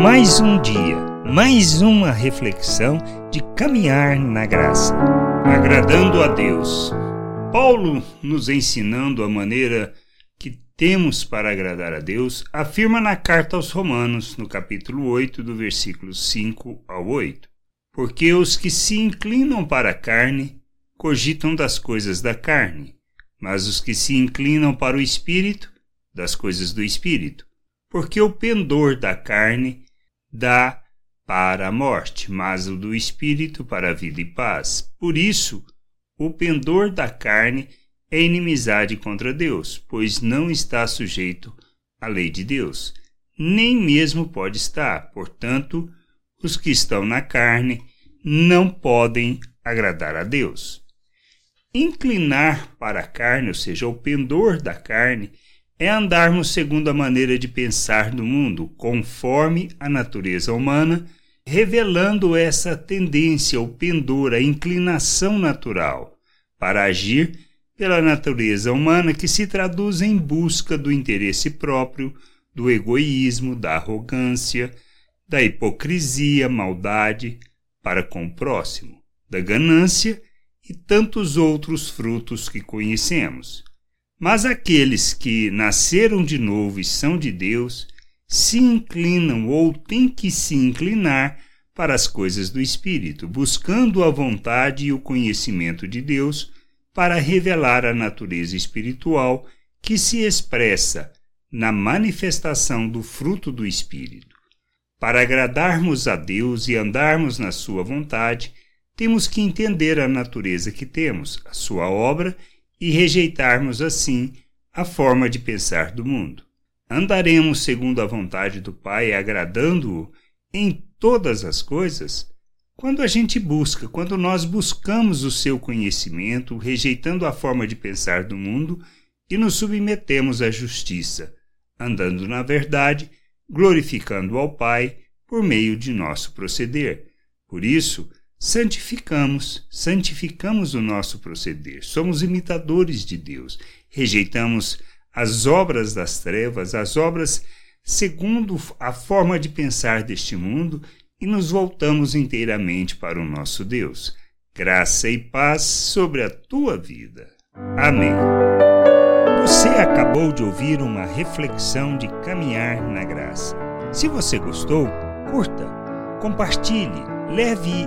Mais um dia, mais uma reflexão de caminhar na graça, agradando a Deus. Paulo, nos ensinando a maneira que temos para agradar a Deus, afirma na carta aos Romanos, no capítulo 8, do versículo 5 ao 8: Porque os que se inclinam para a carne cogitam das coisas da carne, mas os que se inclinam para o espírito, das coisas do espírito porque o pendor da carne dá para a morte, mas o do espírito para a vida e paz. Por isso, o pendor da carne é inimizade contra Deus, pois não está sujeito à lei de Deus, nem mesmo pode estar. Portanto, os que estão na carne não podem agradar a Deus. Inclinar para a carne, ou seja, o pendor da carne, é andarmos segundo a maneira de pensar do mundo, conforme a natureza humana, revelando essa tendência, o pendor, a inclinação natural para agir pela natureza humana que se traduz em busca do interesse próprio, do egoísmo, da arrogância, da hipocrisia, maldade para com o próximo, da ganância e tantos outros frutos que conhecemos. Mas aqueles que nasceram de novo e são de Deus se inclinam ou têm que se inclinar para as coisas do Espírito, buscando a vontade e o conhecimento de Deus para revelar a natureza espiritual que se expressa na manifestação do fruto do Espírito. Para agradarmos a Deus e andarmos na Sua vontade, temos que entender a natureza que temos, a Sua obra e rejeitarmos assim a forma de pensar do mundo. Andaremos segundo a vontade do Pai, agradando-o em todas as coisas? Quando a gente busca, quando nós buscamos o seu conhecimento, rejeitando a forma de pensar do mundo e nos submetemos à justiça, andando na verdade, glorificando ao Pai por meio de nosso proceder. Por isso, santificamos, santificamos o nosso proceder. Somos imitadores de Deus. Rejeitamos as obras das trevas, as obras segundo a forma de pensar deste mundo e nos voltamos inteiramente para o nosso Deus. Graça e paz sobre a tua vida. Amém. Você acabou de ouvir uma reflexão de caminhar na graça. Se você gostou, curta, compartilhe, leve